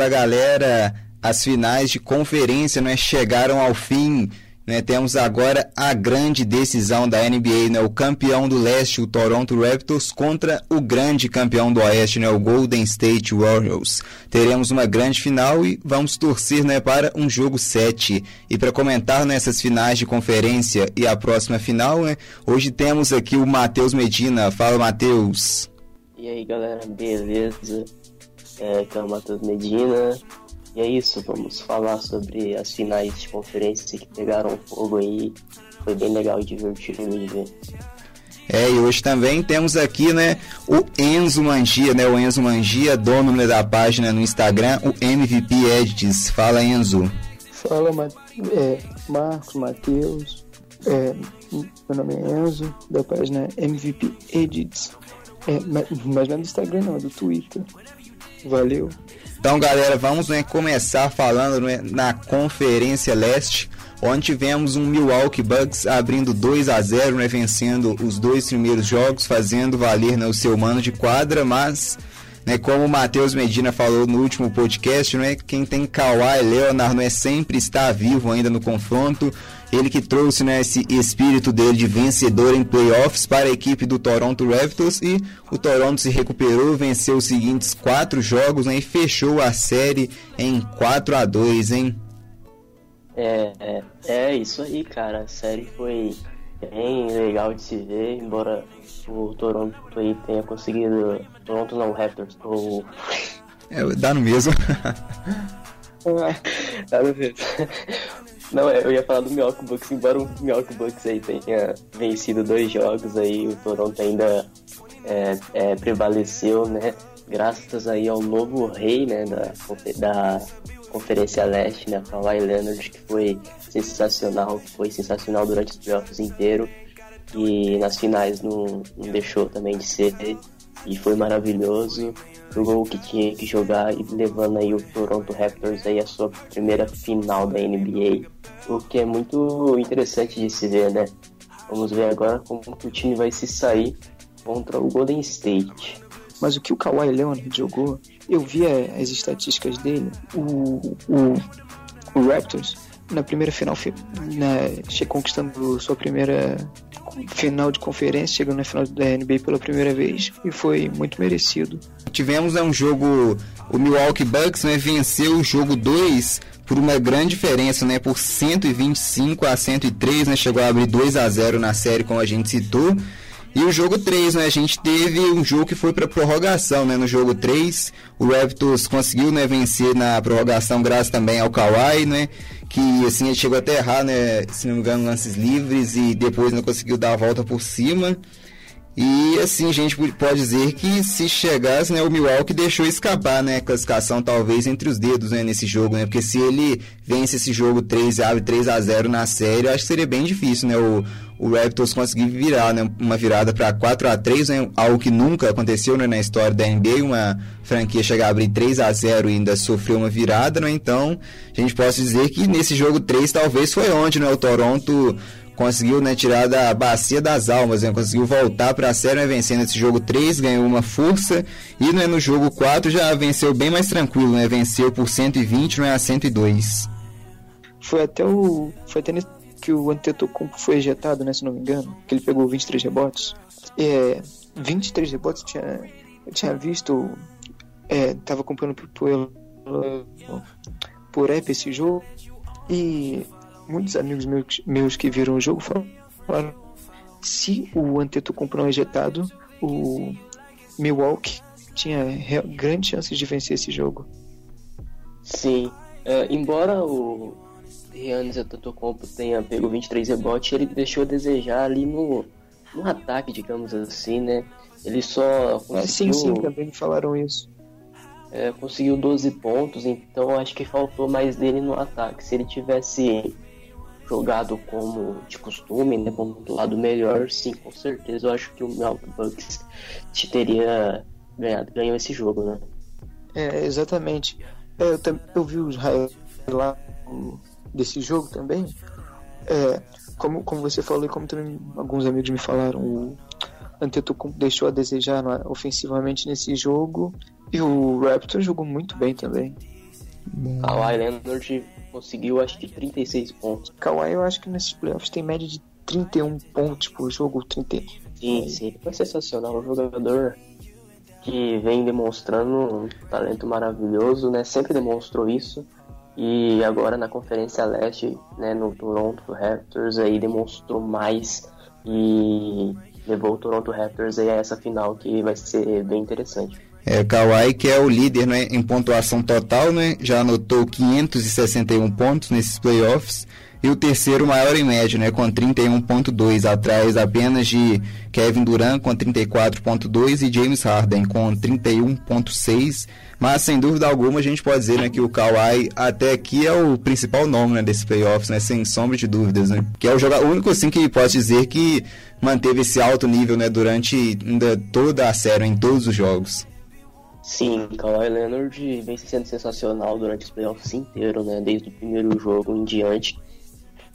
Fala galera, as finais de conferência né, chegaram ao fim. Né, temos agora a grande decisão da NBA, né, o campeão do leste, o Toronto Raptors, contra o grande campeão do oeste, né, o Golden State Warriors. Teremos uma grande final e vamos torcer né, para um jogo 7. E para comentar nessas finais de conferência e a próxima final, né, hoje temos aqui o Matheus Medina. Fala, Matheus. E aí, galera, beleza? É, que é o Matheus Medina. E é isso, vamos falar sobre as finais de conferência que pegaram fogo aí. Foi bem legal e divertido de ver. É, e hoje também temos aqui, né, o Enzo Mangia, né, o Enzo Mangia, dono né, da página no Instagram, o MVP Edits. Fala, Enzo. Fala, é, Marcos, Matheus. É, meu nome é Enzo, da página MVP Edits. É, mas, mas não é do Instagram, não, é do Twitter. Valeu. Então, galera, vamos né, começar falando né, na Conferência Leste, onde tivemos um Milwaukee Bucks abrindo 2 a 0 né, vencendo os dois primeiros jogos, fazendo valer né, o seu mano de quadra, mas né, como o Matheus Medina falou no último podcast, não é quem tem Kawhi Leonard não é sempre está vivo ainda no confronto. Ele que trouxe né, esse espírito dele de vencedor em playoffs para a equipe do Toronto Raptors e o Toronto se recuperou, venceu os seguintes quatro jogos né, e fechou a série em 4 a 2 hein? É, é, é isso aí, cara. A série foi bem legal de se ver, embora o Toronto aí tenha conseguido. Toronto não, Raptors. O... É, dá no mesmo. dá no mesmo. Não, é, eu ia falar do Milwaukee Bucks, embora o Milwaukee Bucks aí tenha vencido dois jogos aí, o Toronto ainda é, é, prevaleceu, né? Graças aí ao novo rei, né, da, da Conferência Leste, né, Kawhi Leonard, que foi sensacional, foi sensacional durante os playoffs inteiro e nas finais não, não deixou também de ser e foi maravilhoso. Jogou o que tinha que jogar e levando aí o Toronto Raptors aí a sua primeira final da NBA, o que é muito interessante de se ver, né? Vamos ver agora como o time vai se sair contra o Golden State. Mas o que o Kawhi Leonard jogou, eu vi as estatísticas dele, o, o, o Raptors na primeira final, né, conquistando sua primeira final de conferência, chegando na final da NBA pela primeira vez e foi muito merecido. Tivemos né, um jogo, o Milwaukee Bucks né, venceu o jogo 2 por uma grande diferença, né, por 125 a 103, né, chegou a abrir 2 a 0 na série, como a gente citou. E o jogo 3, né? A gente teve um jogo que foi para prorrogação, né? No jogo 3, o Raptors conseguiu, né, vencer na prorrogação graças também ao Kawhi, né? Que assim ele chegou até errar, né, se não me engano, lances livres e depois não conseguiu dar a volta por cima. E assim, a gente pode dizer que se chegasse, né, o Milwaukee deixou escapar, né, a classificação talvez entre os dedos, né, nesse jogo, né? Porque se ele vence esse jogo 3 e abre 3 a 0 na série, acho que seria bem difícil, né, o, o Raptors conseguir virar, né, uma virada para 4 a 3, né, algo que nunca aconteceu, né, na história da NBA, uma franquia chegar a abrir 3 a 0 e ainda sofreu uma virada, né? Então, a gente pode dizer que nesse jogo 3 talvez foi onde, né, o Toronto conseguiu né, tirar da bacia das almas, né, conseguiu voltar para a série, né, vencendo esse jogo 3, ganhou uma força e né, no jogo 4 já venceu bem mais tranquilo, né, venceu por 120 né, a 102. Foi até o foi até que o Antetokounmpo foi ejetado, né, se não me engano, que ele pegou 23 rebotes. É, 23 rebotes tinha eu tinha visto é, tava acompanhando por, por, por app esse jogo e muitos amigos meus, meus que viram o jogo falaram se o Antetokounmpo não é ejetado, o Milwaukee tinha grandes chances de vencer esse jogo. Sim, é, embora o Giannis Antetokounmpo tenha pego 23 rebotes, ele deixou a desejar ali no, no ataque, digamos assim, né? Ele só conseguiu... É, sim, sim, também me falaram isso. É, conseguiu 12 pontos, então acho que faltou mais dele no ataque. Se ele tivesse jogado como de costume, né, como do lado melhor, sim, com certeza eu acho que o Milwaukee Bucks te teria ganhado, ganhou esse jogo, né? É, exatamente. É, eu, eu vi os highlights desse jogo também. É, como, como você falou e como também alguns amigos me falaram, o Antetokounmpo deixou a desejar ofensivamente nesse jogo E o Raptor jogou muito bem também. Bom. Kawhi Leonard conseguiu acho que 36 pontos. Kawhi eu acho que nesses playoffs tem média de 31 pontos por jogo, 30. Sim, sim, foi sensacional, um jogador que vem demonstrando um talento maravilhoso, né? Sempre demonstrou isso. E agora na Conferência Leste, né, no Toronto Raptors aí demonstrou mais e levou o Toronto Raptors aí a essa final que vai ser bem interessante. É, Kawhi, que é o líder né, em pontuação total, né, já anotou 561 pontos nesses playoffs e o terceiro maior em média, né, com 31.2, atrás apenas de Kevin Durant com 34.2 e James Harden com 31.6. Mas sem dúvida alguma a gente pode dizer né, que o Kawhi até aqui é o principal nome né, desses playoffs, né, sem sombra de dúvidas, né, que é o jogador único assim que pode dizer que manteve esse alto nível né, durante ainda toda a série, em todos os jogos. Sim, Kawhi Leonard vem sendo sensacional durante os playoffs inteiro, né? Desde o primeiro jogo em diante.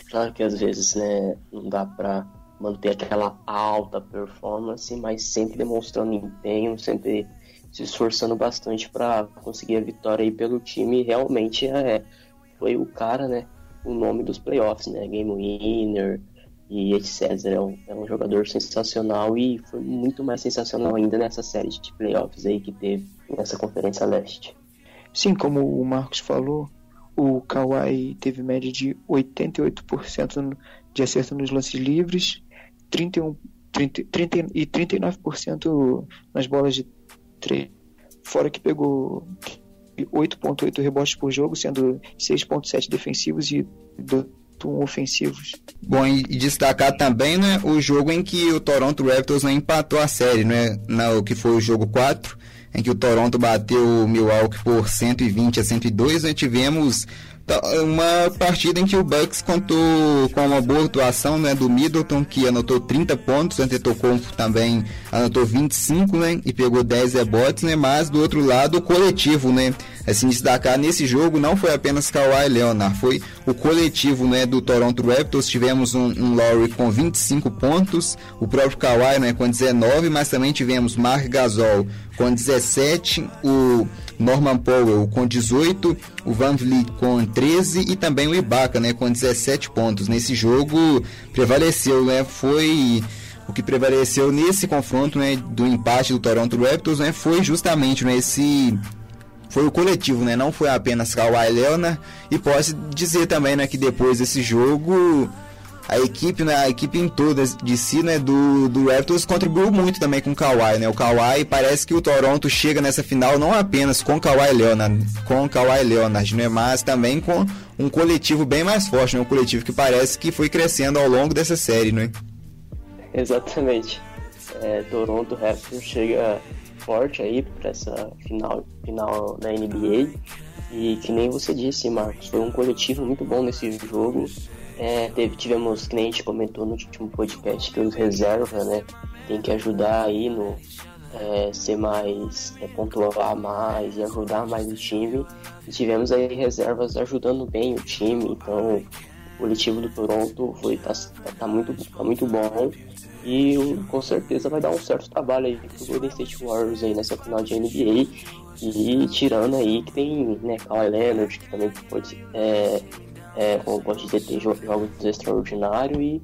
Claro que às vezes, né, não dá pra manter aquela alta performance, mas sempre demonstrando empenho, sempre se esforçando bastante para conseguir a vitória aí pelo time. Realmente é, foi o cara, né? O nome dos playoffs, né? Game winner, e etc. É um, é um jogador sensacional e foi muito mais sensacional ainda nessa série de playoffs aí que teve nessa Conferência Leste. Sim, como o Marcos falou, o Kawhi teve média de 88% de acerto nos lances livres, 31, 30, 30 e 39% nas bolas de 3. Fora que pegou 8.8 rebotes por jogo, sendo 6.7 defensivos e ofensivos. Bom, e destacar também né, o jogo em que o Toronto Raptors né, empatou a série, né, na, que foi o jogo 4, em que o Toronto bateu o Milwaukee por 120 a 102. Né, tivemos uma partida em que o Bucks contou com uma boa atuação né, do Middleton, que anotou 30 pontos, Antetokounmpo também anotou 25, né, e pegou 10 rebotes, né, mas do outro lado o coletivo, né, assim, destacar nesse jogo não foi apenas Kawhi Leonard, foi o coletivo, né, do Toronto Raptors, tivemos um, um Lowry com 25 pontos, o próprio Kawhi, né, com 19, mas também tivemos Mark Gasol com 17, o Norman Powell com 18, o Van Vliet com 13 e também o Ibaka, né, com 17 pontos. Nesse jogo prevaleceu, né, foi o que prevaleceu nesse confronto, né, do empate do Toronto Raptors, né, foi justamente, né, esse foi o coletivo, né, não foi apenas Kawhi Leonard e posso dizer também, né, que depois desse jogo a equipe, né, a equipe em toda de si, né, do, do Raptors contribuiu muito também com o Kawhi, né? O Kawhi parece que o Toronto chega nessa final não apenas com o Kawhi Leonard, com o Kawhi Leonard, né, mas também com um coletivo bem mais forte, né? Um coletivo que parece que foi crescendo ao longo dessa série, né? Exatamente. É, Toronto Raptors chega forte aí para essa final, final da NBA. E que nem você disse, Marcos, foi um coletivo muito bom nesse jogo. É, teve, tivemos, que nem a gente comentou no último podcast, que os reservas, né, tem que ajudar aí no é, ser mais, é, pontuar mais e ajudar mais o time. E tivemos aí reservas ajudando bem o time, então o coletivo do Toronto foi, tá, tá, muito, tá muito bom. E com certeza vai dar um certo trabalho aí pro Golden State Warriors aí nessa final de NBA. E tirando aí que tem né, Kawhi Leonard, que também pode é, é, como pode dizer, ter jogos extraordinários e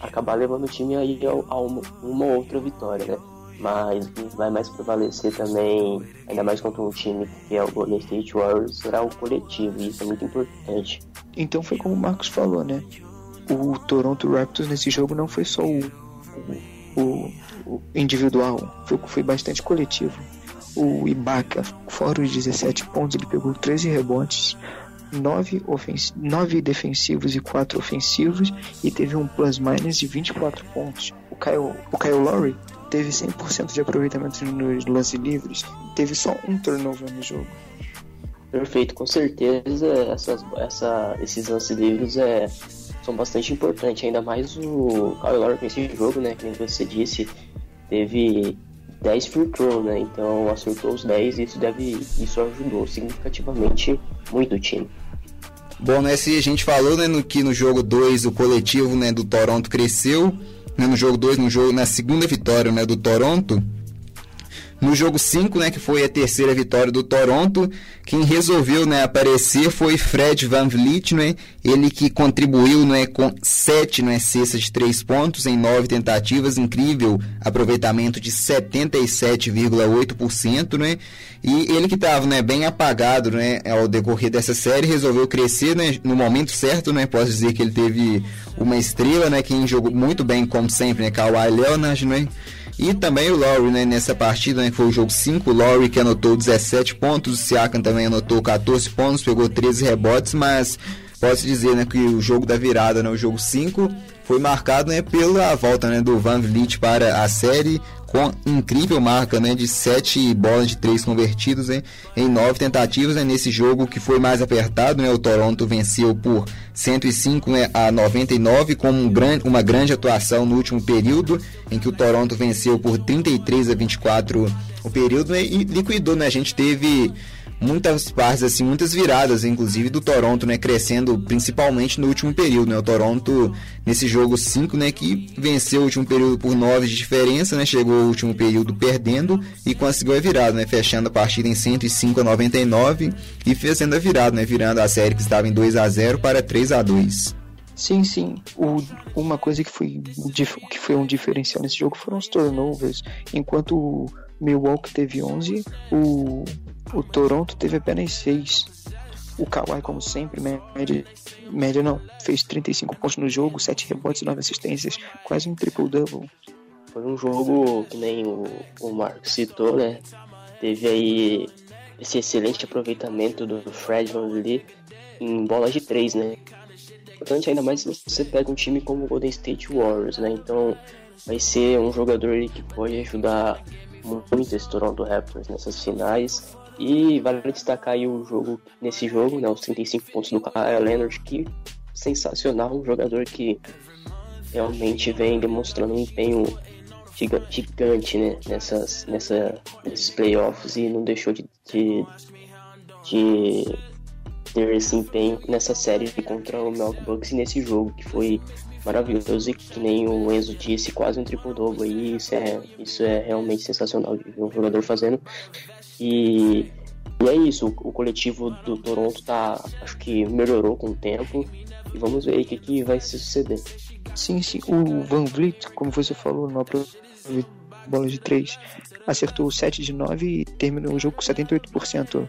acabar levando o time aí a, uma, uma outra vitória, né? Mas vai mais prevalecer também, ainda mais contra um time que é o Golden State Warriors, será o coletivo, e isso é muito importante. Então foi como o Marcos falou, né? O Toronto Raptors nesse jogo não foi só o, o, o individual, foi, foi bastante coletivo. O Ibaka, fora os 17 pontos, ele pegou 13 rebotes, 9, ofens 9 defensivos e 4 ofensivos e teve um plus-minus de 24 pontos. O Kyle, o Kyle Lowry teve 100% de aproveitamento nos lances livres, teve só um turnover no jogo. Perfeito, com certeza essas, essa, esses lances livres é, são bastante importantes, ainda mais o Kyle Lowry nesse jogo, né, que você disse, teve 10 free throw, né, então acertou os 10 e isso, deve, isso ajudou significativamente muito o time. Bom, né, se a gente falou né, no, que no jogo 2 o coletivo né, do Toronto cresceu, né, no jogo 2, no jogo, na segunda vitória né, do Toronto, No jogo 5, né, que foi a terceira vitória do Toronto, quem resolveu né, aparecer foi Fred Van Vliet, né, ele que contribuiu né, com 7 né, cestas de 3 pontos em 9 tentativas, incrível aproveitamento de 77,8%, né, e ele que estava né, bem apagado né, ao decorrer dessa série, resolveu crescer né, no momento certo, né, posso dizer que ele teve uma estrela, né, quem jogou muito bem, como sempre, né, Kawhi Leonard, né, e também o Lowry, né, nessa partida, né, que foi o jogo 5, o Lowry que anotou 17 pontos, o Siakam também anotou 14 pontos, pegou 13 rebotes, mas posso dizer, né, que o jogo da virada, né, o jogo 5, foi marcado, né, pela volta, né, do Van Vliet para a série, com incrível marca né, de 7 bolas de 3 convertidos né, em 9 tentativas né, nesse jogo que foi mais apertado. Né, o Toronto venceu por 105 né, a 99 com um grande, uma grande atuação no último período, em que o Toronto venceu por 33 a 24 o período né, e liquidou. Né, a gente teve muitas partes, assim, muitas viradas, inclusive do Toronto, né, crescendo principalmente no último período, né, o Toronto nesse jogo 5, né, que venceu o último período por 9 de diferença, né, chegou o último período perdendo e conseguiu a virada, né, fechando a partida em 105 a 99 e fazendo a virada, né, virando a série que estava em 2 a 0 para 3 a 2. Sim, sim. O, uma coisa que foi, que foi um diferencial nesse jogo foram os turnovers. Enquanto o Milwaukee teve 11, o o Toronto teve apenas 6. O Kawhi, como sempre, média, média não, fez 35 pontos no jogo, 7 rebotes e 9 assistências, quase um triple-double. Foi um jogo que nem o, o Marco citou, né? Teve aí esse excelente aproveitamento do Fred Lee em bolas de 3, né? Importante ainda mais se você pega um time como o Golden State Warriors, né? Então vai ser um jogador que pode ajudar muito esse Toronto Raptors nessas finais e vale destacar aí o jogo, nesse jogo, né, os 35 pontos do Kyle Leonard, que sensacional, um jogador que realmente vem demonstrando um empenho gigante né, nessas, nessa, nesses playoffs e não deixou de, de, de ter esse empenho nessa série contra o Milwaukee Bucks e nesse jogo que foi maravilhoso e que nem o Enzo disse, quase um triple-double aí, isso é, isso é realmente sensacional de ver um jogador fazendo e, e é isso, o, coletivo do Toronto tá, acho que melhorou com o tempo. E vamos ver aí o que, que vai se suceder. Sim, sim. O Van Vliet, como você falou, na bola de 3, acertou 7 de 9 e terminou o jogo com 78%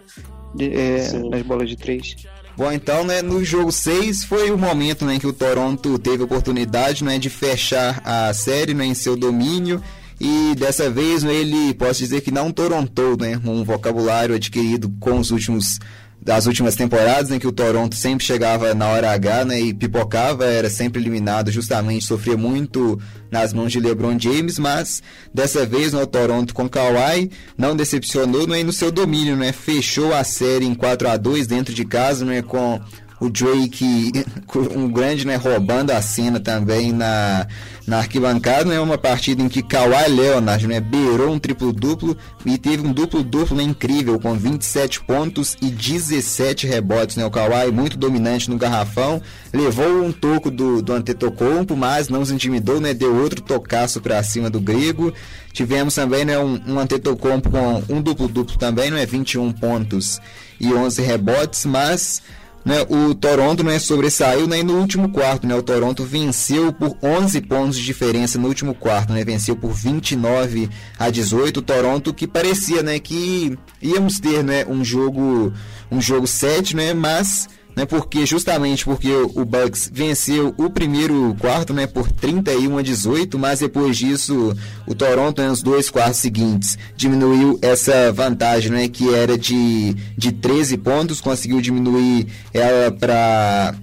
de, é, nas bolas de 3. Bom, então, né, no jogo 6 foi o momento né, em que o Toronto teve a oportunidade né, de fechar a série né, em seu domínio e dessa vez ele, posso dizer que não torontou, né? Um vocabulário adquirido com os últimos das últimas temporadas em que o Toronto sempre chegava na hora H, né, e pipocava, era sempre eliminado, justamente sofria muito nas mãos de LeBron James, mas dessa vez né, o Toronto com Kawhi não decepcionou né, no seu domínio, né, fechou a série em 4 a 2 dentro de casa, né, com o Drake, um grande, né, roubando a cena também na, na arquibancada, né, uma partida em que Kawhi Leonard, né, beirou um triplo-duplo e teve um duplo-duplo né, incrível, com 27 pontos e 17 rebotes, né, o Kawhi muito dominante no garrafão, levou um toco do, do Antetokounmpo, mas não se intimidou, né, deu outro tocaço para cima do grego, tivemos também, né, um, um Antetokounmpo com um duplo-duplo também, não é 21 pontos e 11 rebotes, mas né, o Toronto né, sobressaiu né, no último quarto. Né, o Toronto venceu por 11 pontos de diferença no último quarto. Né, venceu por 29 a 18. O Toronto que parecia né, que íamos ter né, um jogo um jogo 7, né, mas né? Porque justamente porque o Bucks venceu o primeiro quarto, né, por 31 a 18, mas depois disso o Toronto nos dois quartos seguintes diminuiu essa vantagem, né, que era de de 13 pontos, conseguiu diminuir ela para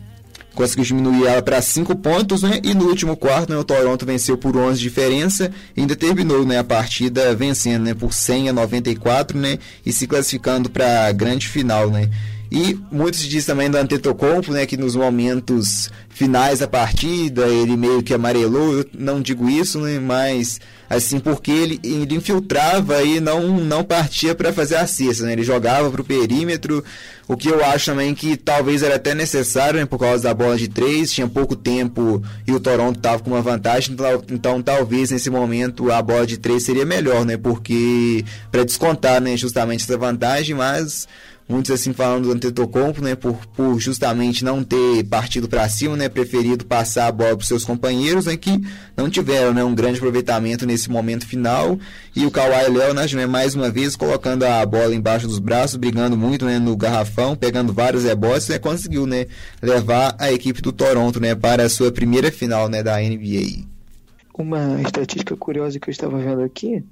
conseguiu diminuir ela para 5 pontos, né? E no último quarto, né, o Toronto venceu por 11 de diferença e ainda terminou, né, a partida vencendo, né, por 100 a 94, né, e se classificando para a grande final, né? E muitos dizem também do Antetokounmpo, né, que nos momentos finais da partida ele meio que amarelou. Eu não digo isso, né, mas assim porque ele, ele infiltrava e não não partia para fazer a cesta, né? Ele jogava para o perímetro. O que eu acho também que talvez era até necessário, né, por causa da bola de três, tinha pouco tempo e o Toronto estava com uma vantagem, então, então, talvez nesse momento a bola de três seria melhor, né? Porque para descontar, né, justamente essa vantagem, mas muitos assim falando do Antetokounmpo, né, por, por justamente não ter partido para cima, né, preferido passar a bola para seus companheiros, né, que não tiveram, né, um grande aproveitamento nesse momento final, e o Kawhi Leonard, né, mais uma vez colocando a bola embaixo dos braços, brigando muito, né, no garrafão, pegando vários rebotes, né, conseguiu, né, levar a equipe do Toronto, né, para a sua primeira final, né, da NBA. Uma estatística curiosa que eu estava vendo aqui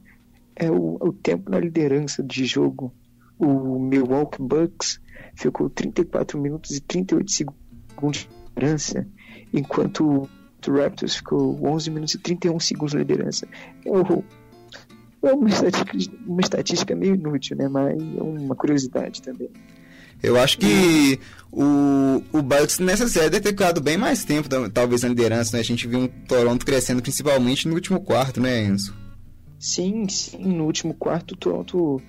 é o, o tempo na liderança de jogo o Milwaukee Bucks ficou 34 minutos e 38 segundos de liderança, enquanto o Raptors ficou 11 minutos e 31 segundos de liderança. É, é uma estatística, uma estatística meio inútil, né? Mas é uma curiosidade também. Eu acho que o, o Bucks nessa série deve ter ficado bem mais tempo, talvez, na liderança, né? A gente viu um Toronto crescendo principalmente no último quarto, né, Enzo? Sim, sim. No último quarto, o Toronto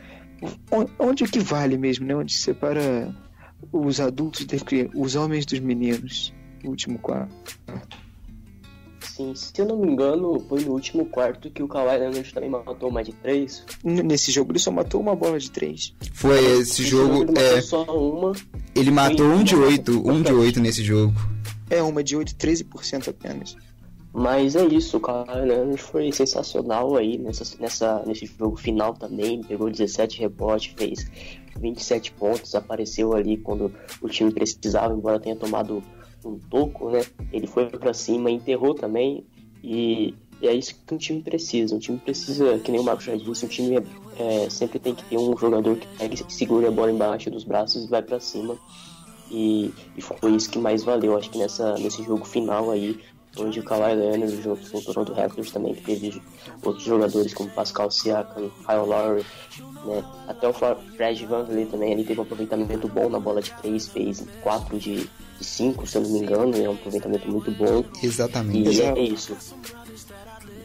onde que vale mesmo, né? Onde separa os adultos crianças, os homens dos meninos, no último quarto. Sim, se eu não me engano, foi no último quarto que o Kawhi Leonard também matou mais de três. Nesse jogo ele só matou uma bola de três. Foi esse, esse jogo, jogo ele é. Só uma. Ele matou um de oito, um de oito nesse jogo. É, uma de oito, 13% apenas. Mas é isso, Kawhi Leonard foi sensacional aí nessa, nessa, nesse jogo final também. Pegou 17 rebotes, fez 27 pontos, apareceu ali quando o time precisava, embora tenha tomado um toco, né? Ele foi para cima, enterrou também. E, e, é isso que um time precisa. Um time precisa, que nem o Marcos já disse, um time é, sempre tem que ter um jogador que pega e segura a bola embaixo dos braços e vai para cima. E, e, foi isso que mais valeu, acho que nessa, nesse jogo final aí onde o Kawhi Leonard junto com o Toronto Raptors também teve outros jogadores como Pascal Siakam, Kyle Lowry, né? Até o Fred VanVleet também ele teve um aproveitamento bom na bola de 3, fez 4 de, 5, se eu não me engano, é um aproveitamento muito bom. Exatamente. E é isso.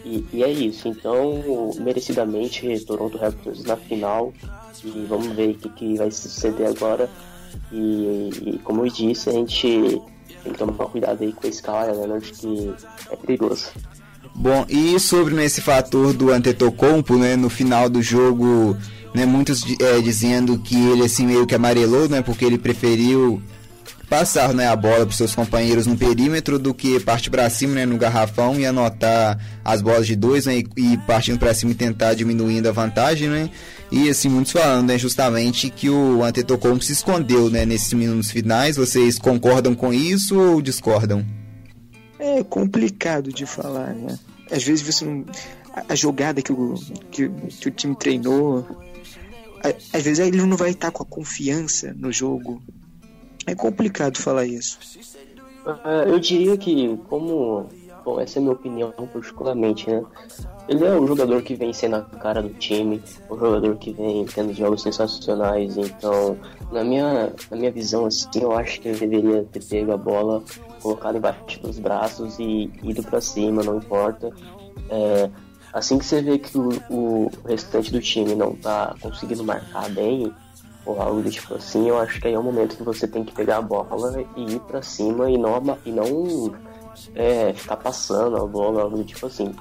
E, e, é isso, então merecidamente Toronto Raptors na final e vamos ver o que, que vai suceder agora. E, e como eu disse, a gente tem que tomar cuidado aí com esse cara, Leonard, que é perigoso. Bom, e sobre né, esse fator do Antetokounmpo, né, no final do jogo, né, muitos é, dizendo que ele assim meio que amarelou, né, porque ele preferiu passar né, a bola para seus companheiros no perímetro do que partir para cima né, no garrafão e anotar as bolas de dois né, e, e partindo para cima e tentar diminuindo a vantagem, né? E assim, muitos falando né, justamente que o Antetokounmpo se escondeu né, nesses minutos finais. Vocês concordam com isso ou discordam? É complicado de falar, né? Às vezes você não... A jogada que o, que, que o time treinou... Às vezes ele não vai estar com a confiança no jogo é complicado falar isso. Uh, eu diria que, como. Bom, essa é a minha opinião particularmente, né? Ele é um jogador que vem sendo a cara do time, um jogador que vem tendo jogos sensacionais, então, na minha, na minha visão, assim, eu acho que ele deveria ter pego a bola, colocado embaixo dos braços e ido para cima, não importa. É, assim que você vê que o, o restante do time não tá conseguindo marcar bem, ou algo do tipo assim, eu acho que aí é o momento que você tem que pegar a bola e ir para cima e não, e não é, ficar passando a bola, algo do tipo assim.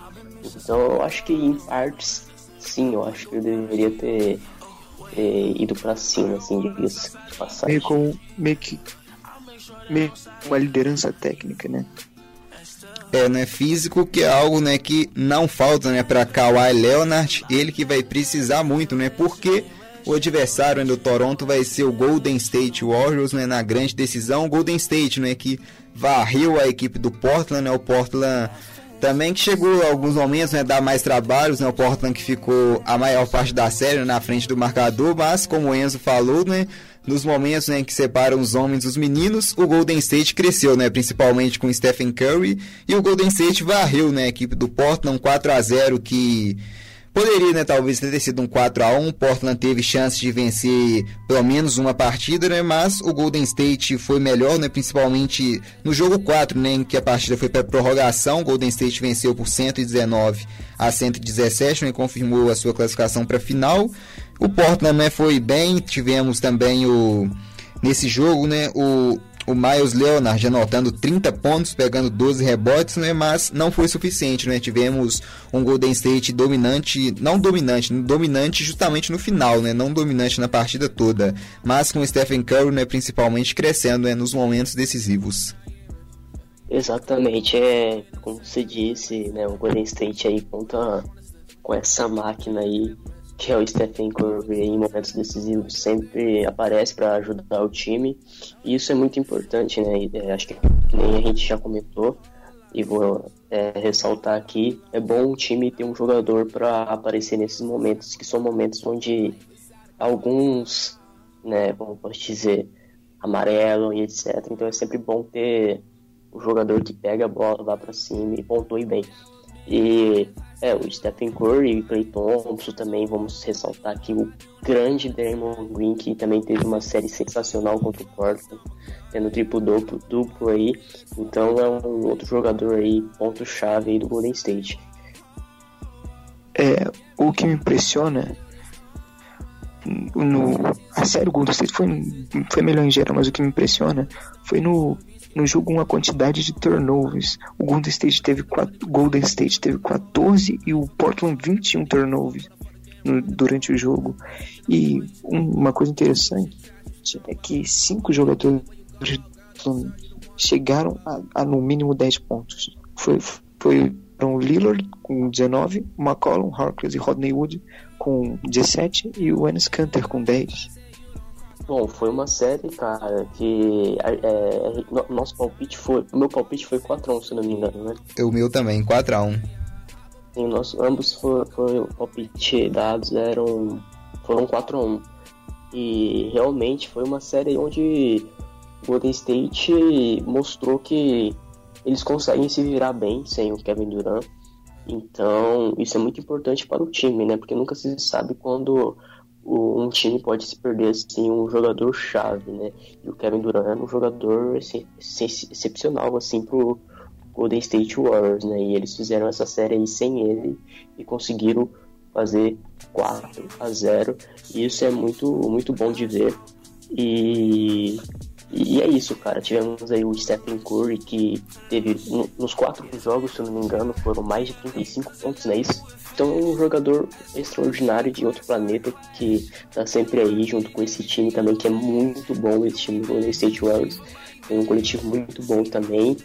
Então eu acho que em partes, sim, eu acho que eu deveria ter, ter ido para cima, assim, de passar. Meio com meio que meio uma liderança técnica, né? É, né, físico que é algo, né, que não falta, né, para Kawhi Leonard, ele que vai precisar muito, né? Porque o adversário do Toronto vai ser o Golden State Warriors, né, na grande decisão. O Golden State, né, que varreu a equipe do Portland, né, o Portland também que chegou a alguns momentos, né, dar mais trabalhos, né, o Portland que ficou a maior parte da série né, na frente do marcador, mas como o Enzo falou, né, nos momentos né, que separam os homens dos meninos, o Golden State cresceu, né, principalmente com Stephen Curry, e o Golden State varreu né, a equipe do Portland 4 a 0 que Poderia, né, talvez ter sido um 4 a 1 Portland teve chance de vencer pelo menos uma partida, né? Mas o Golden State foi melhor, né? Principalmente no jogo 4, né? Em que a partida foi para prorrogação. Golden State venceu por 119 a 117, né? Confirmou a sua classificação para a final. O Portland, né, foi bem. Tivemos também o nesse jogo, né? O, o Miles Leonard anotando 30 pontos, pegando 12 rebotes, né? Mas não foi suficiente, né? Tivemos um Golden State dominante, não dominante, dominante justamente no final, né? Não dominante na partida toda, mas com Stephen Curry, né? Principalmente crescendo né? nos momentos decisivos. Exatamente, é como você disse, né? O Golden State aí conta com essa máquina aí que é o Stephen Curry em momentos decisivos sempre aparece para ajudar o time e isso é muito importante, né? É, acho que, nem a gente já comentou e vou é, ressaltar aqui, é bom o time ter um jogador para aparecer nesses momentos que são momentos onde alguns, né, como posso dizer, amarelam e etc. Então é sempre bom ter o jogador que pega a bola, vá para cima e pontue bem. E é, o Stephen Curry e Clay Thompson também, vamos ressaltar aqui o grande Draymond Green, que também teve uma série sensacional contra o Portland, tendo triplo duplo, duplo aí. Então é um outro jogador aí, ponto-chave aí do Golden State. É, o que me impressiona no a série Golden State foi, foi melhor em geral, mas o que me impressiona foi no no jogo uma quantidade de turnovers. O Golden State teve, Golden State teve 14 e o Portland 21 turnovers no, durante o jogo. E um, uma coisa interessante é que cinco jogadores chegaram a, a no mínimo 10 pontos. Foi, foi o Lillard com 19, McCollum, Harkless e Rodney Wood com 17 e o Enes Kanter com 10. Bom, foi uma série, cara, que é, é nosso palpite foi. Meu palpite foi 4x1, se não me engano, né? O meu também, 4x1. Sim, nosso, ambos foi o palpite dados eram. foram 4x1. E realmente foi uma série onde o Golden State mostrou que eles conseguem se virar bem sem o Kevin Durant. Então, isso é muito importante para o time, né? Porque nunca se sabe quando um time pode se perder assim um jogador chave, né? E o Kevin Durant é um jogador assim, excepcional assim pro Golden State Warriors, né? E eles fizeram essa série aí sem ele e conseguiram fazer 4 a 0. E isso é muito muito bom de ver. E e é isso, cara. Tivemos aí o Stephen Curry que teve nos quatro jogos, se eu não me engano, foram mais de 35 pontos, não é isso? Então é um jogador extraordinário de outro planeta que tá sempre aí junto com esse time também, que é muito bom, esse time do Golden State Warriors. Tem um coletivo muito bom também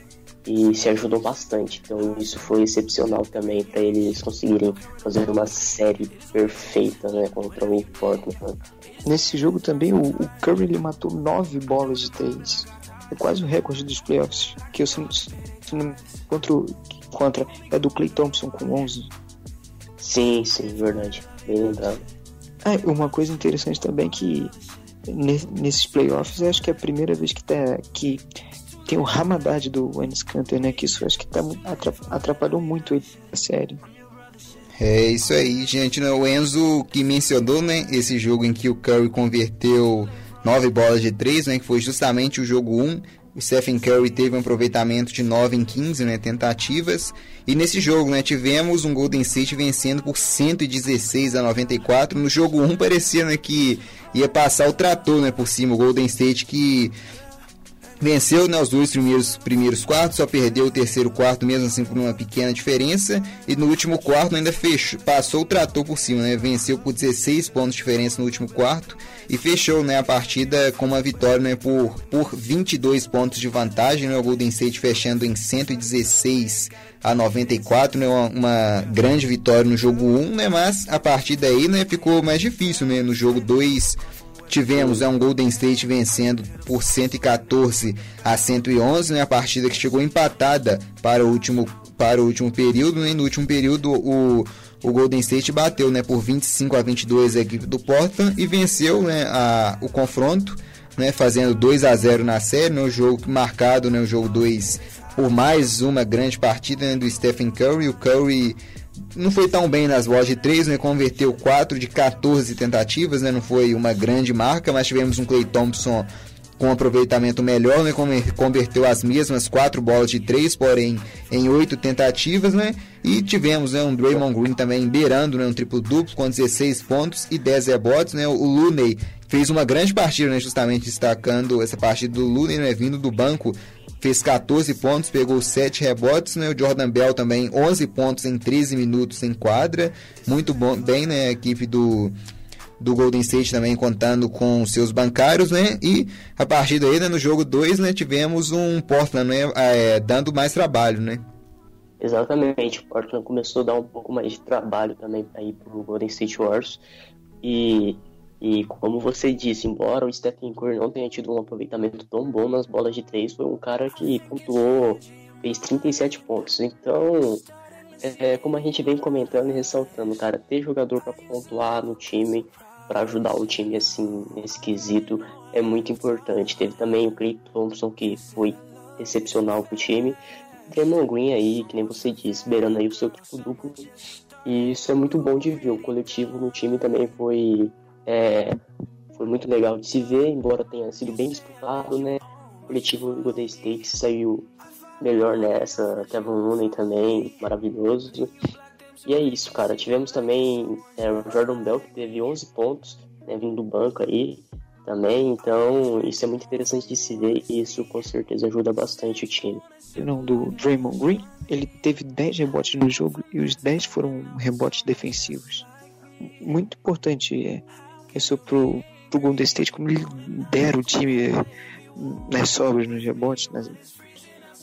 e se ajudam bastante. Então isso foi excepcional também para eles conseguirem fazer uma série perfeita né, contra o Portland. Nesse jogo também o, o Curry ele matou nove bolas de três. É quase o recorde dos playoffs. Que eu se não, contra, contra é do Clay Thompson com 11. Sim, sim, verdade. Bem lembrado. Ah, uma coisa interessante também que nesses playoffs acho que é a primeira vez que, tá, que tem o Ramadad do Enes Kanter, né? Que isso acho que tá, atrapalhou muito ele a série. É isso aí, gente. Né? O Enzo que mencionou, né? Esse jogo em que o Curry converteu nove bolas de três, né? Que foi justamente o jogo 1. Um. O Stephen Curry teve um aproveitamento de 9 em 15 né, tentativas. E nesse jogo né, tivemos um Golden State vencendo por 116 a 94. No jogo 1 parecia né, que ia passar o trator né, por cima. O Golden State que Venceu né, os dois primeiros, primeiros quartos, só perdeu o terceiro quarto, mesmo assim por uma pequena diferença. E no último quarto ainda fechou, passou o trator por cima, né? Venceu por 16 pontos de diferença no último quarto e fechou né, a partida com uma vitória né, por, por 22 pontos de vantagem. Né, o Golden State fechando em 116 a 94, né, uma, uma grande vitória no jogo 1, né, mas a partir daí né, ficou mais difícil. Né, no jogo 2 tivemos é um Golden State vencendo por 114 a 111, né, a partida que chegou empatada para o último para o último período, né, e no último período o o Golden State bateu, né, por 25 a 22 a equipe do Portland e venceu, né, a, o confronto, né, fazendo 2 a 0 na série, no né, jogo marcado, né, o jogo 2 por mais uma grande partida né, do Stephen Curry, o Curry não foi tão bem nas bolas de 3, né? Converteu 4 de 14 tentativas, né? Não foi uma grande marca, mas tivemos um Clay Thompson com aproveitamento melhor, né? Converteu as mesmas 4 bolas de 3, porém em 8 tentativas, né? E tivemos né, um Draymond Green também beirando né, um triplo duplo com 16 pontos e 10 rebotes, né? O Looney fez uma grande partida, né, justamente destacando essa partida do Lula, né, vindo do banco, fez 14 pontos, pegou 7 rebotes, né? O Jordan Bell também 11 pontos em 13 minutos em quadra. Muito bom, bem, né, a equipe do do Golden State também contando com seus bancários, né? E a partir daí, né, no jogo 2, né, tivemos um Portland né, é, dando mais trabalho, né? Exatamente, o Portland começou a dar um pouco mais de trabalho também ir pro Golden State Warriors. E, e como você disse, embora o Stephen Curry não tenha tido um aproveitamento tão bom nas bolas de três, foi um cara que pontuou, fez 37 pontos. Então, é, como a gente vem comentando e ressaltando, cara, ter jogador para pontuar no time, para ajudar o time assim nesse quesito é muito importante. Teve também o Clay Thompson que foi excepcional pro time Draymond Green aí, que nem você disse, beirando aí o seu triplo duplo. E isso é muito bom de ver. O coletivo no time também foi, é, foi muito legal de se ver, embora tenha sido bem disputado, né? O coletivo Golden State saiu melhor nessa. Kevin Looney também, maravilhoso. E é isso, cara. Tivemos também é, o Jordan Bell, que teve 11 pontos, né, vindo do banco aí também. Então, isso é muito interessante de se ver e isso com certeza ajuda bastante o time. Não, do Draymond Green, ele teve 10 rebotes no jogo e os 10 foram rebotes defensivos. Muito importante é, isso pro, pro Golden State, como ele dera o time nas sobras, nos rebotes. Nas...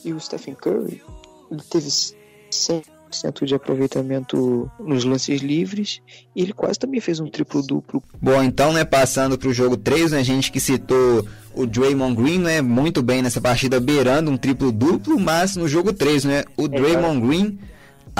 E o Stephen Curry, ele teve 100 100% de aproveitamento nos lances livres e ele quase também fez um triplo-duplo. Bom, então, né, passando para o jogo 3, né, a gente que citou o Draymond Green, né, muito bem nessa partida, beirando um triplo-duplo, mas no jogo 3, né, o Draymond Green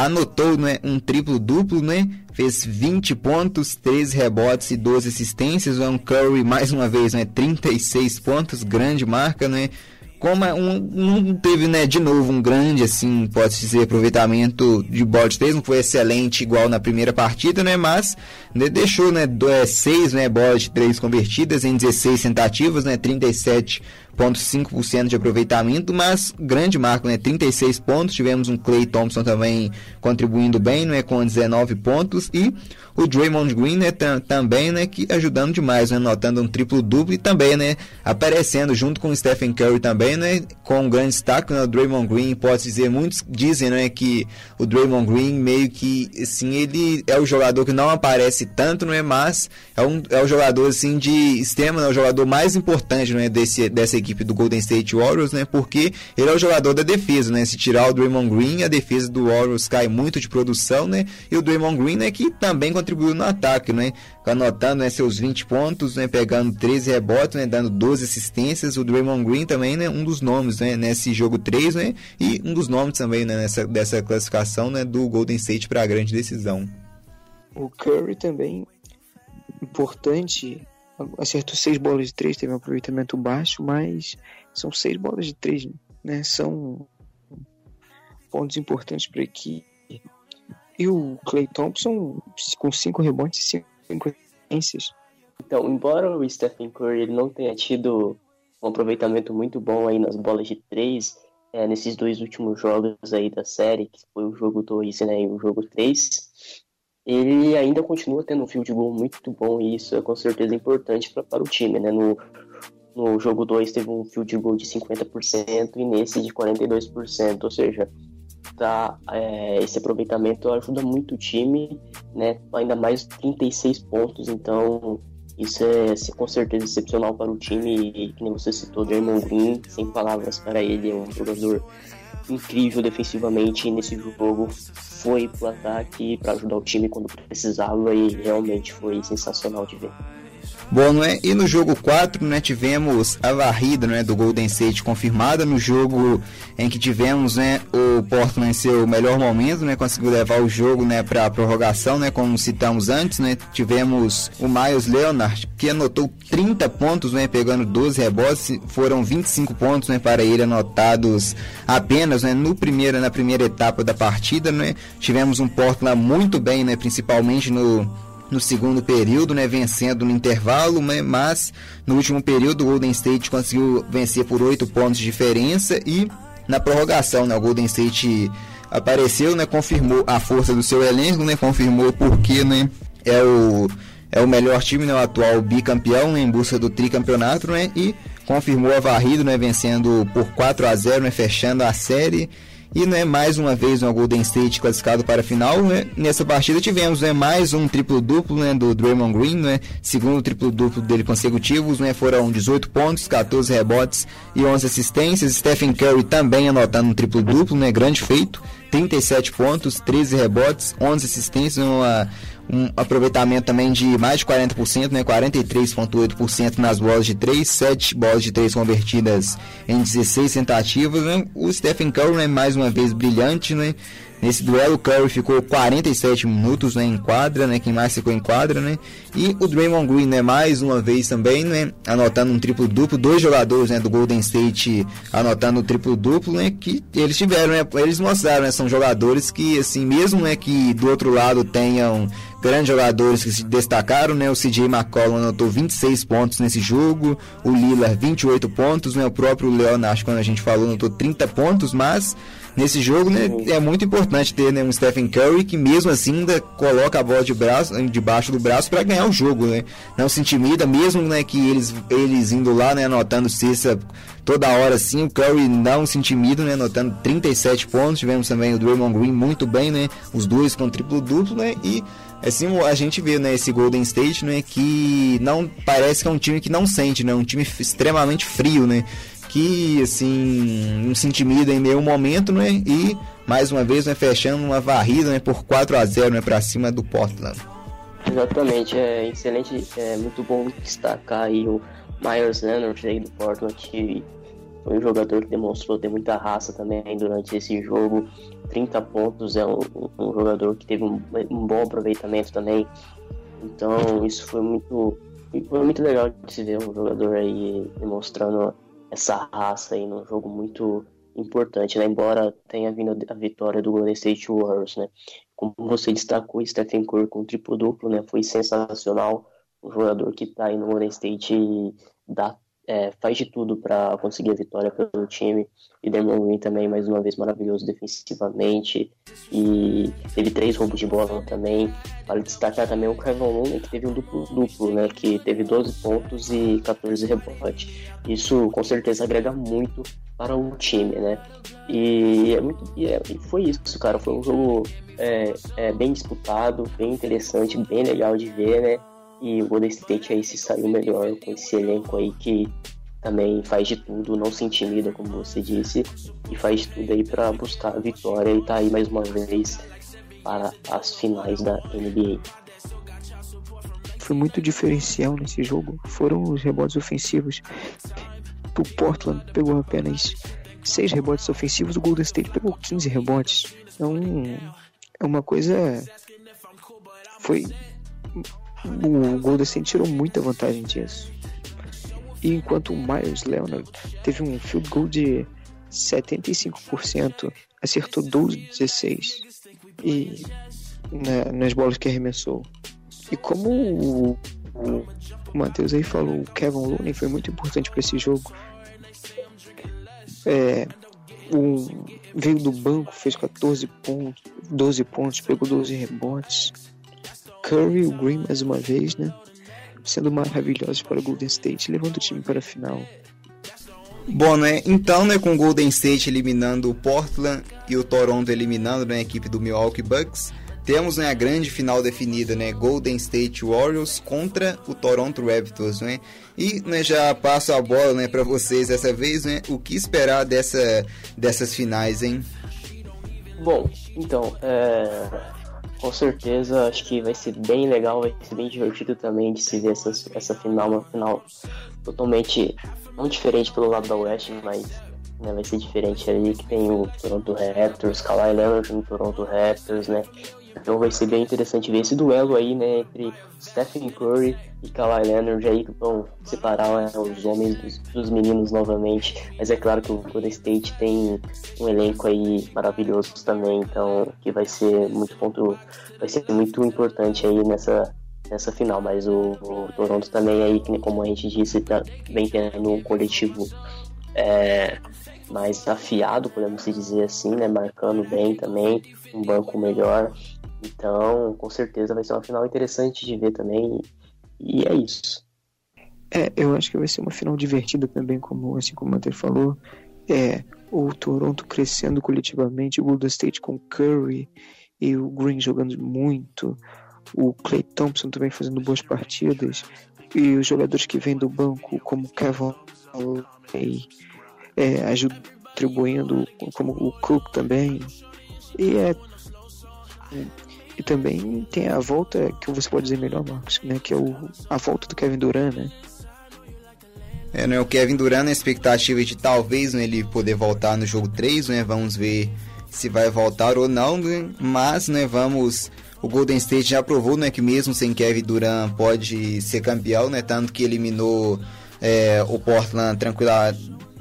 anotou né, um triplo-duplo, né? Fez 20 pontos, 13 rebotes e 12 assistências. O Curry, mais uma vez, né? 36 pontos, grande marca, né? como é um, não teve, né, de novo, um grande, assim, pode-se dizer, aproveitamento de bola de três, não foi excelente igual na primeira partida, né, mas né, deixou, né, seis, né, bolas de três convertidas em 16 tentativas, né, 37 0,5% de aproveitamento, mas grande marco, né? 36 pontos. Tivemos um Clay Thompson também contribuindo bem, né? Com 19 pontos. E o Draymond Green, né? Também, né? Que ajudando demais, né? Notando um triplo duplo e também, né? Aparecendo junto com o Stephen Curry também, né? Com um grande destaque, né? O Draymond Green, pode dizer, muitos dizem, né? Que o Draymond Green meio que, assim, ele é o jogador que não aparece tanto, não é? Mas é, um, é o jogador, assim, de extrema, né? O jogador mais importante, né? Desse, dessa equipe equipe do Golden State Warriors, né? Porque ele é o jogador da defesa, né? Se tirar o Draymond Green, a defesa do Warriors cai muito de produção, né? E o Draymond Green, né, que também contribuiu no ataque, né? Anotando né, seus 20 pontos, né? Pegando 13 rebotes, né? Dando 12 assistências. O Draymond Green também, né? Um dos nomes, né? Nesse jogo 3, né? E um dos nomes também, né? Nessa, dessa classificação, né? Do Golden State para a grande decisão. O Curry também importante acertou seis bolas de três, teve um aproveitamento baixo, mas são seis bolas de três, né? São pontos importantes para a equipe. E o Clay Thompson com cinco rebotes e cinco assistências. Então, embora o Stephen Curry ele não tenha tido um aproveitamento muito bom aí nas bolas de três, é, nesses dois últimos jogos aí da série, que foi o jogo 2 né, e o jogo 3, ele ainda continua tendo um field goal muito bom e isso é com certeza importante pra, para o time, né? No, no jogo 2 teve um field goal de 50% e nesse de 42%, ou seja, tá, é, esse aproveitamento ajuda muito o time, né? Ainda mais 36 pontos, então isso é com certeza excepcional para o time e nem você citou, Draymond Green, sem palavras para ele, é um jogador incrível defensivamente nesse jogo. Foi pro ataque para ajudar o time quando precisava e realmente foi sensacional de ver. Bom, não é? E no jogo 4, né, tivemos a varrida, né, do Golden State confirmada no jogo em que tivemos, né, o Portland em seu melhor momento, né, conseguiu levar o jogo, né, para prorrogação, né, como citamos antes, né? Tivemos o Miles Leonard que anotou 30 pontos, né, pegando 12 rebotes, foram 25 pontos, né, para ele anotados apenas, né, no primeiro na primeira etapa da partida, né? Tivemos um Portland muito bem, né, principalmente no no segundo período, né, vencendo no intervalo, né, mas no último período o Golden State conseguiu vencer por 8 pontos de diferença e na prorrogação, né, o Golden State apareceu, né, confirmou a força do seu elenco, né, confirmou porque, né, é o é o melhor time, né, o atual bicampeão né, em busca do tricampeonato, né, e confirmou a varrida, né, vencendo por 4 a 0, né, fechando a série. E né, mais uma vez o Golden State classificado para a final. Né? Nessa partida tivemos né, mais um triplo-duplo né, do Draymond Green, né? segundo triplo-duplo dele consecutivos. Né? Foram 18 pontos, 14 rebotes e 11 assistências. Stephen Curry também anotando um triplo-duplo, né? grande feito. 37 pontos, 13 rebotes, 11 assistências, uma, um aproveitamento também de mais de 40%, né? 43,8% nas bolas de 3, 7 bolas de 3 convertidas em 16 tentativas. Né? O Stephen Curry, né? mais uma vez brilhante, né? Nesse duelo, o Curry ficou 47 minutos né, em quadra, né? Quem mais ficou em quadra, né? E o Draymond Green, né? Mais uma vez também, né? Anotando um triplo-duplo. Dois jogadores, né? Do Golden State anotando o triplo-duplo, né? Que eles tiveram, né? Eles mostraram, né? São jogadores que, assim, mesmo, né? Que do outro lado tenham grandes jogadores que se destacaram, né? O CJ McCollum anotou 26 pontos nesse jogo, o Lillard 28 pontos, né? O próprio Leonard, quando a gente falou, anotou 30 pontos, mas nesse jogo, né, é muito importante ter né, um Stephen Curry que mesmo assim ainda coloca a bola de braço, debaixo do braço para ganhar o jogo, né? Não se intimida, mesmo né, que eles, eles indo lá, né, anotando cesta toda hora assim, o Curry não se intimida, né, anotando 37 pontos. Tivemos também o Draymond Green muito bem, né? Os dois com triplo duplo, né? E assim a gente vê né esse Golden State né que não parece que é um time que não sente né um time extremamente frio né que assim não se intimida em nenhum momento, né? E mais uma vez, né, fechando uma varrida, né, por 4 a 0, né, para cima do Portland. Exatamente, é excelente, é muito bom destacar aí o Myers Leonard aí do Portland que foi um jogador que demonstrou ter muita raça também durante esse jogo. 30 pontos, é um, um jogador que teve um, um, bom aproveitamento também. Então isso foi muito, foi muito legal de se ver um jogador aí demonstrando essa raça aí num jogo muito importante, né? Embora tenha vindo a vitória do Golden State Warriors, né? Como você destacou, Stephen Curry com triplo duplo, né? Foi sensacional. Um jogador que tá aí no Golden State dá é, faz de tudo para conseguir a vitória pelo time. E Dermond Green também, mais uma vez, maravilhoso defensivamente. E teve três roubos de bola também. Vale destacar também o Kevin Looney, que teve um duplo-duplo, né? Que teve 12 pontos e 14 rebotes. Isso, com certeza, agrega muito para o time, né? E, é muito, e, é, foi isso, cara. Foi um jogo é, é, bem disputado, bem interessante, bem legal de ver, né? E o Golden State aí se saiu melhor com esse elenco aí que também faz de tudo, não se intimida, como você disse, e faz tudo aí para buscar a vitória e tá aí mais uma vez para as finais da NBA. Foi muito diferencial nesse jogo, foram os rebotes ofensivos. O Portland pegou apenas 6 rebotes ofensivos, o Golden State pegou 15 rebotes. Então, é uma coisa. Foi o Golden State tirou muita vantagem disso. E enquanto o Miles Leonard teve um field goal de 75%, acertou 12 16 e na, nas bolas que arremessou. E como o, o, o Matheus aí falou, o Kevin Looney foi muito importante para esse jogo. É, o, veio do banco, fez 14 pontos, 12 pontos, pegou 12 rebotes. Curry e o Green mais uma vez, né? Sendo maravilhosos para o Golden State, levando o time para a final. Bom, né? Então, né, com o Golden State eliminando o Portland e o Toronto eliminando né, a equipe do Milwaukee Bucks, temos né, a grande final definida, né? Golden State Warriors contra o Toronto Raptors, né? E né, já passo a bola né, para vocês dessa vez, né? O que esperar dessa, dessas finais, hein? Bom, então, é com certeza, acho que vai ser bem legal, vai ser bem divertido também de se ver essa, essa final, uma final totalmente não diferente pelo lado da West, mas né, vai ser diferente ali, que tem o Toronto Raptors, Kawhi Leonard no Toronto Raptors, né? Então vai ser bem interessante ver esse duelo aí, né, entre Stephen Curry e Kawhi Leonard aí que vão separar né, os homens dos, dos, meninos novamente. Mas é claro que o Golden State tem um elenco aí maravilhoso também, então que vai ser muito ponto, vai ser muito importante aí nessa nessa final. Mas o, o Toronto também aí, como a gente disse, tá bem tendo um coletivo é, mais afiado, podemos dizer assim, né, marcando bem também, um banco melhor. Então, com certeza vai ser uma final interessante de ver também. E é isso. É, eu acho que vai ser uma final divertida também, como assim como o Matheus falou. É, o Toronto crescendo coletivamente, o Golden State com Curry e o Green jogando muito, o Clay Thompson também fazendo boas partidas, e os jogadores que vêm do banco, como Kevin é, ajuda, contribuindo, como o Cook também. E é e também tem a volta que você pode dizer melhor, Marcos, né? Que é o, a volta do Kevin Durant, né? É, né, o Kevin Durant na expectativa de talvez né, ele poder voltar no jogo 3, né? Vamos ver se vai voltar ou não, né? Mas, né, vamos o Golden State já provou, né, que mesmo sem Kevin Durant pode ser campeão, né? Tanto que eliminou é, o Portland tranquila,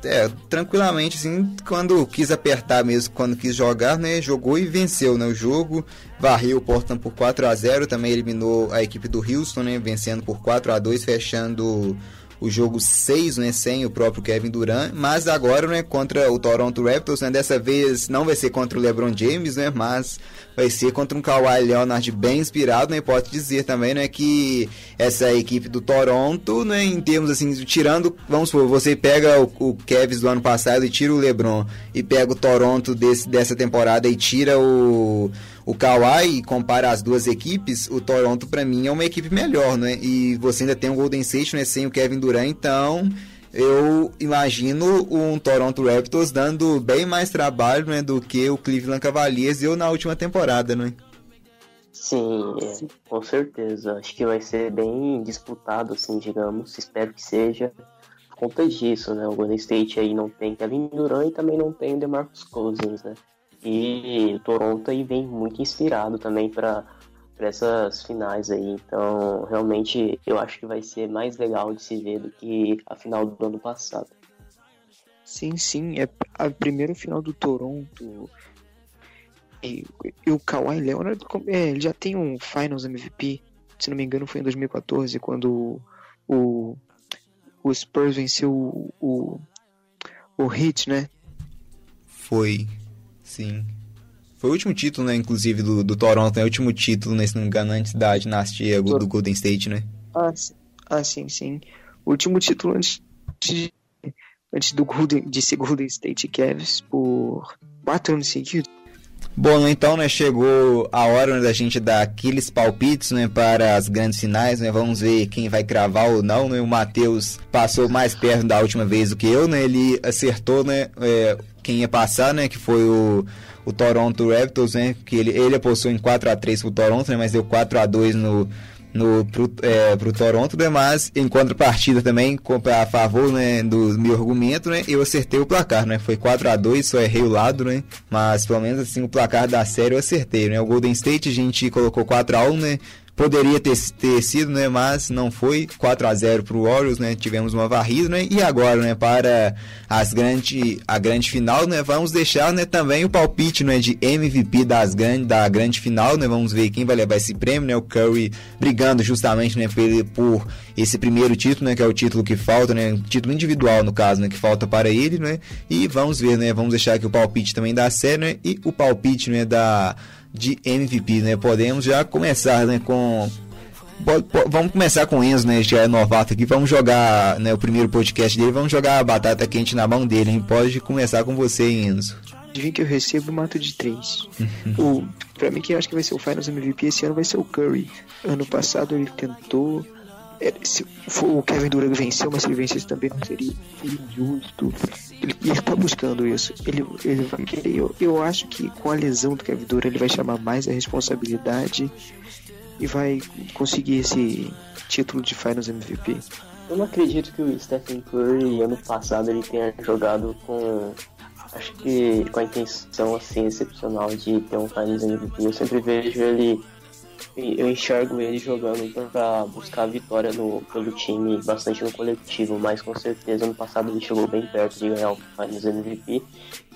é, tranquilamente, assim, quando quis apertar mesmo, quando quis jogar, né, jogou e venceu, né, o jogo, varreu o Portland por 4 a 0 também eliminou a equipe do Houston, né, vencendo por 4 a 2 fechando o jogo 6, né, sem o próprio Kevin Durant, mas agora, né, contra o Toronto Raptors, né, dessa vez não vai ser contra o LeBron James, né, mas vai ser contra um Kawhi Leonard bem inspirado, né, pode dizer também, né, que essa equipe do Toronto, né, em termos assim, tirando, vamos supor, você pega o, o Kevin do ano passado e tira o LeBron e pega o Toronto desse, dessa temporada e tira o o Kawhi compara as duas equipes, o Toronto para mim é uma equipe melhor, né? E você ainda tem o Golden State, né, sem o Kevin Durant, então eu imagino um Toronto Raptors dando bem mais trabalho, né, do que o Cleveland Cavaliers deu na última temporada, né? Sim, é, com certeza. Acho que vai ser bem disputado, assim, digamos. Espero que seja por conta disso, né? O Golden State aí não tem Kevin Durant e também não tem o DeMarcus Cousins, né? E o Toronto aí vem muito inspirado também para essas finais aí. Então, realmente, eu acho que vai ser mais legal de se ver do que a final do ano passado. Sim, sim. É a primeira final do Toronto. E, e o Kawhi Leonard é, ele já tem um Finals MVP. Se não me engano, foi em 2014, quando o, o Spurs venceu o, o, o Heat, né? Foi. Sim. Foi o último título, né, inclusive, do, do Toronto, né? O último título, né, se não me engano, antes da dinastia do, Golden State, né? Ah, sim, ah, sim, sim. O último título antes de, antes do Golden, de ser Golden State Cavs por quatro anos seguidos. Bom, então, né, chegou a hora né, da gente dar aqueles palpites, né, para as grandes finais, né, vamos ver quem vai cravar ou não, né, o Matheus passou mais perto da última vez do que eu, né, ele acertou, né, é, quem ia passar, né, que foi o, o Toronto Raptors, né, que ele, ele apostou em 4 a 3 pro Toronto, né, mas deu 4 a 2 no no, pro, é, pro Toronto, né? Mas em contrapartida também, a favor né, do meu argumento, né? Eu acertei o placar, né? Foi 4 a 2 só errei o lado, né? Mas pelo menos assim, o placar da série eu acertei, né? O Golden State a gente colocou 4 a 1 né? Poderia ter, ter sido, né? Mas não foi. 4 a 0 para o Warriors, né? Tivemos uma varrida, né? E agora, né? Para as grande, a grande final, né? Vamos deixar, né? Também o palpite, né? De MVP das grande, da grande final, né? Vamos ver quem vai levar esse prêmio, né? O Curry brigando justamente, né? Por, por esse primeiro título, né? Que é o título que falta, né? Título individual, no caso, né? Que falta para ele, né? E vamos ver, né? Vamos deixar aqui o palpite também da série, né? E o palpite, né? Da de MVP, né? Podemos já começar, né, com vamos começar com o Enzo, né? Já é novato aqui. Vamos jogar, né, o primeiro podcast dele, vamos jogar a batata quente na mão dele, hein? Pode começar com você, Enzo. Adivinha que eu recebo mato de três. o, pra mim, quem acho que vai ser o Finals MVP esse ano vai ser o Curry. Ano passado ele tentou. É, se o Kevin Durant venceu, mas se ele vencesse também não seria injusto. Ele, ele tá buscando isso. Ele, ele vai querer. Eu, eu acho que com a lesão do Kevin Durant ele vai chamar mais a responsabilidade e vai conseguir esse título de Finals MVP. Eu não acredito que o Stephen Curry ano passado ele tenha jogado com acho que com a intenção assim excepcional de ter um Finals MVP. Eu sempre vejo ele eu enxergo ele jogando para buscar a vitória no, pelo time, bastante no coletivo, mas com certeza no passado ele chegou bem perto de ganhar o Finals MVP.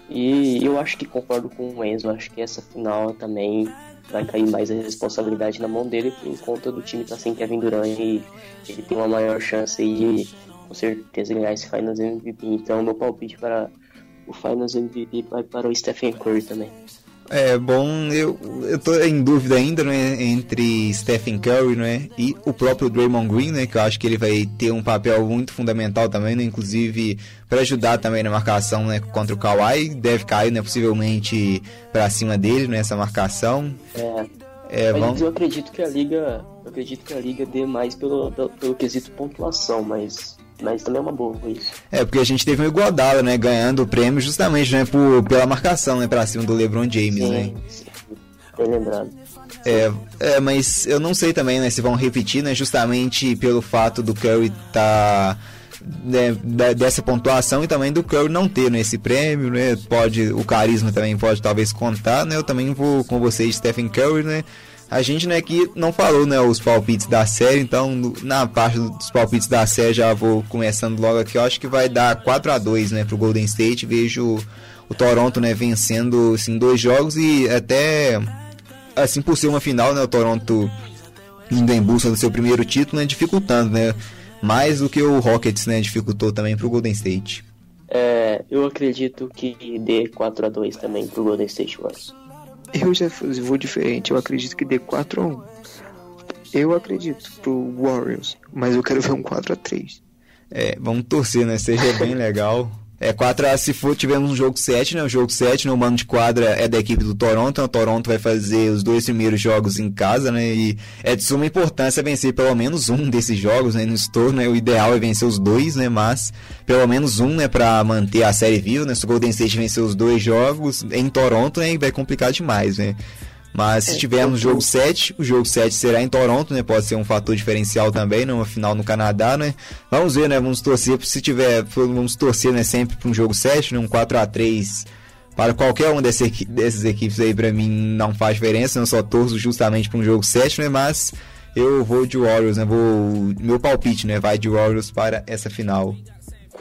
E eu acho que concordo com o Enzo, acho que essa final também vai cair mais a responsabilidade na mão dele por conta do time estar tá sem Kevin Durant e ele tem uma maior chance de com certeza ganhar esse Finals MVP. Então meu palpite para o Finals MVP vai para o Stephen Curry também. É bom, eu, eu tô em dúvida ainda, né, entre Stephen Curry, né, e o próprio Draymond Green, né, que eu acho que ele vai ter um papel muito fundamental também, né, inclusive para ajudar também na marcação, né, contra o Kawhi, deve cair, né, possivelmente para cima dele nessa né, marcação. É. É, mas vamos... eu acredito que a liga, eu acredito que a liga dê mais pelo, pelo, pelo quesito pontuação, mas mas também é uma boa isso. É, porque a gente teve um igualdado, né? Ganhando o prêmio justamente, né? Por, pela marcação, né? Pra cima do LeBron James, sim, né? Sim, bem lembrado. É, é, mas eu não sei também, né? Se vão repetir, né? Justamente pelo fato do Curry tá... Né, dessa pontuação e também do Curry não ter né, esse prêmio, né? Pode, o carisma também pode talvez contar, né? Eu também vou com vocês, Stephen Curry, né? A gente, né, que não falou, né, os palpites da série, então na parte dos palpites da série já vou começando logo aqui. Eu acho que vai dar 4 a 2 né, pro Golden State. Vejo o Toronto, né, vencendo, assim, dois jogos e até, assim, por ser uma final, né, o Toronto indo em busca do seu primeiro título, né, dificultando, né, mais do que o Rockets, né, dificultou também pro Golden State. É, eu acredito que dê 4 a 2 também pro Golden State Warriors. Eu já vou diferente, eu acredito que dê 4 a 1 Eu acredito pro Warriors, mas eu quero ver um 4 a 3 É, vamos torcer, né? Seja bem legal. É 4 a se for tivemos um jogo 7, né? O jogo 7 no mano de quadra é da equipe do Toronto, então o Toronto vai fazer os dois primeiros jogos em casa, né? E é de suma importância vencer pelo menos um desses jogos, né? No Store, né? O ideal é vencer os dois, né? Mas pelo menos um, né? Pra manter a série viva, né? Se o Golden State vencer os dois jogos em Toronto, né? Vai complicar demais, né? Mas se é, tivermos jogo 7, o jogo 7 será em Toronto, né? Pode ser um fator diferencial também, numa final no Canadá, né? Vamos ver, né? Vamos torcer, se tiver, vamos torcer, né, sempre para um jogo 7, né? Um 4 a 3 para qualquer uma dessas, dessas equipes aí, para mim não faz diferença, eu só torço justamente para um jogo 7, né? Mas eu vou de Warriors, né? Vou, meu palpite, né? Vai de Warriors para essa final.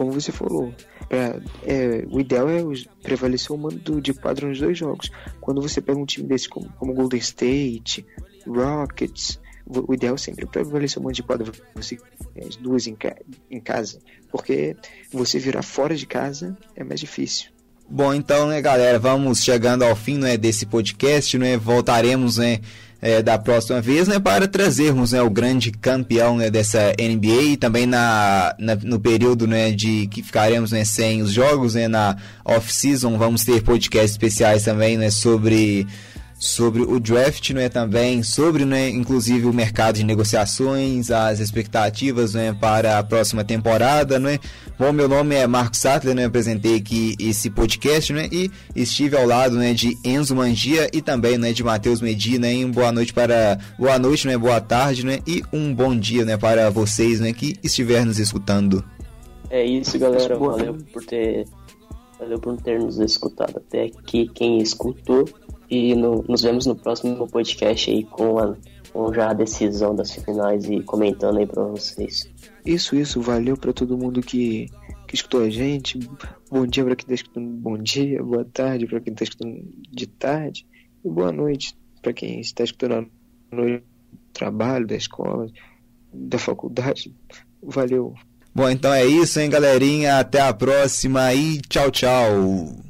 Como você falou, é, é, o ideal é prevalecer o mando de quadro nos dois jogos. Quando você pega um time desse como, como Golden State, Rockets, o ideal é sempre prevalecer o mando de quadro você as duas em, ca em casa, porque você virar fora de casa é mais difícil. Bom, então, né, galera, vamos chegando ao fim né, desse podcast, né? Voltaremos, né? É, da próxima vez, né, para trazermos né, o grande campeão né, dessa NBA e também na, na, no período né, de que ficaremos né, sem os jogos, né, na off-season, vamos ter podcasts especiais também né, sobre sobre o draft, não é também. Sobre, né, inclusive o mercado de negociações, as expectativas, né, para a próxima temporada, né? Bom, meu nome é Marcos Sattler, né, apresentei aqui esse podcast, né, e estive ao lado, né, de Enzo Mangia e também, né, de Matheus Medina, hein? Boa noite para boa noite, né, boa tarde, né, e um bom dia, né, para vocês, né, que estiver nos escutando. É isso, galera, valeu por ter valeu por ter nos escutado até aqui, quem escutou e no, nos vemos no próximo podcast aí com, a, com já a decisão das finais e comentando aí pra vocês. Isso, isso. Valeu para todo mundo que, que escutou a gente. Bom dia para quem tá escutando bom dia. Boa tarde para quem tá escutando de tarde. E boa noite para quem está escutando no trabalho, da escola, da faculdade. Valeu. Bom, então é isso, hein, galerinha. Até a próxima e tchau, tchau.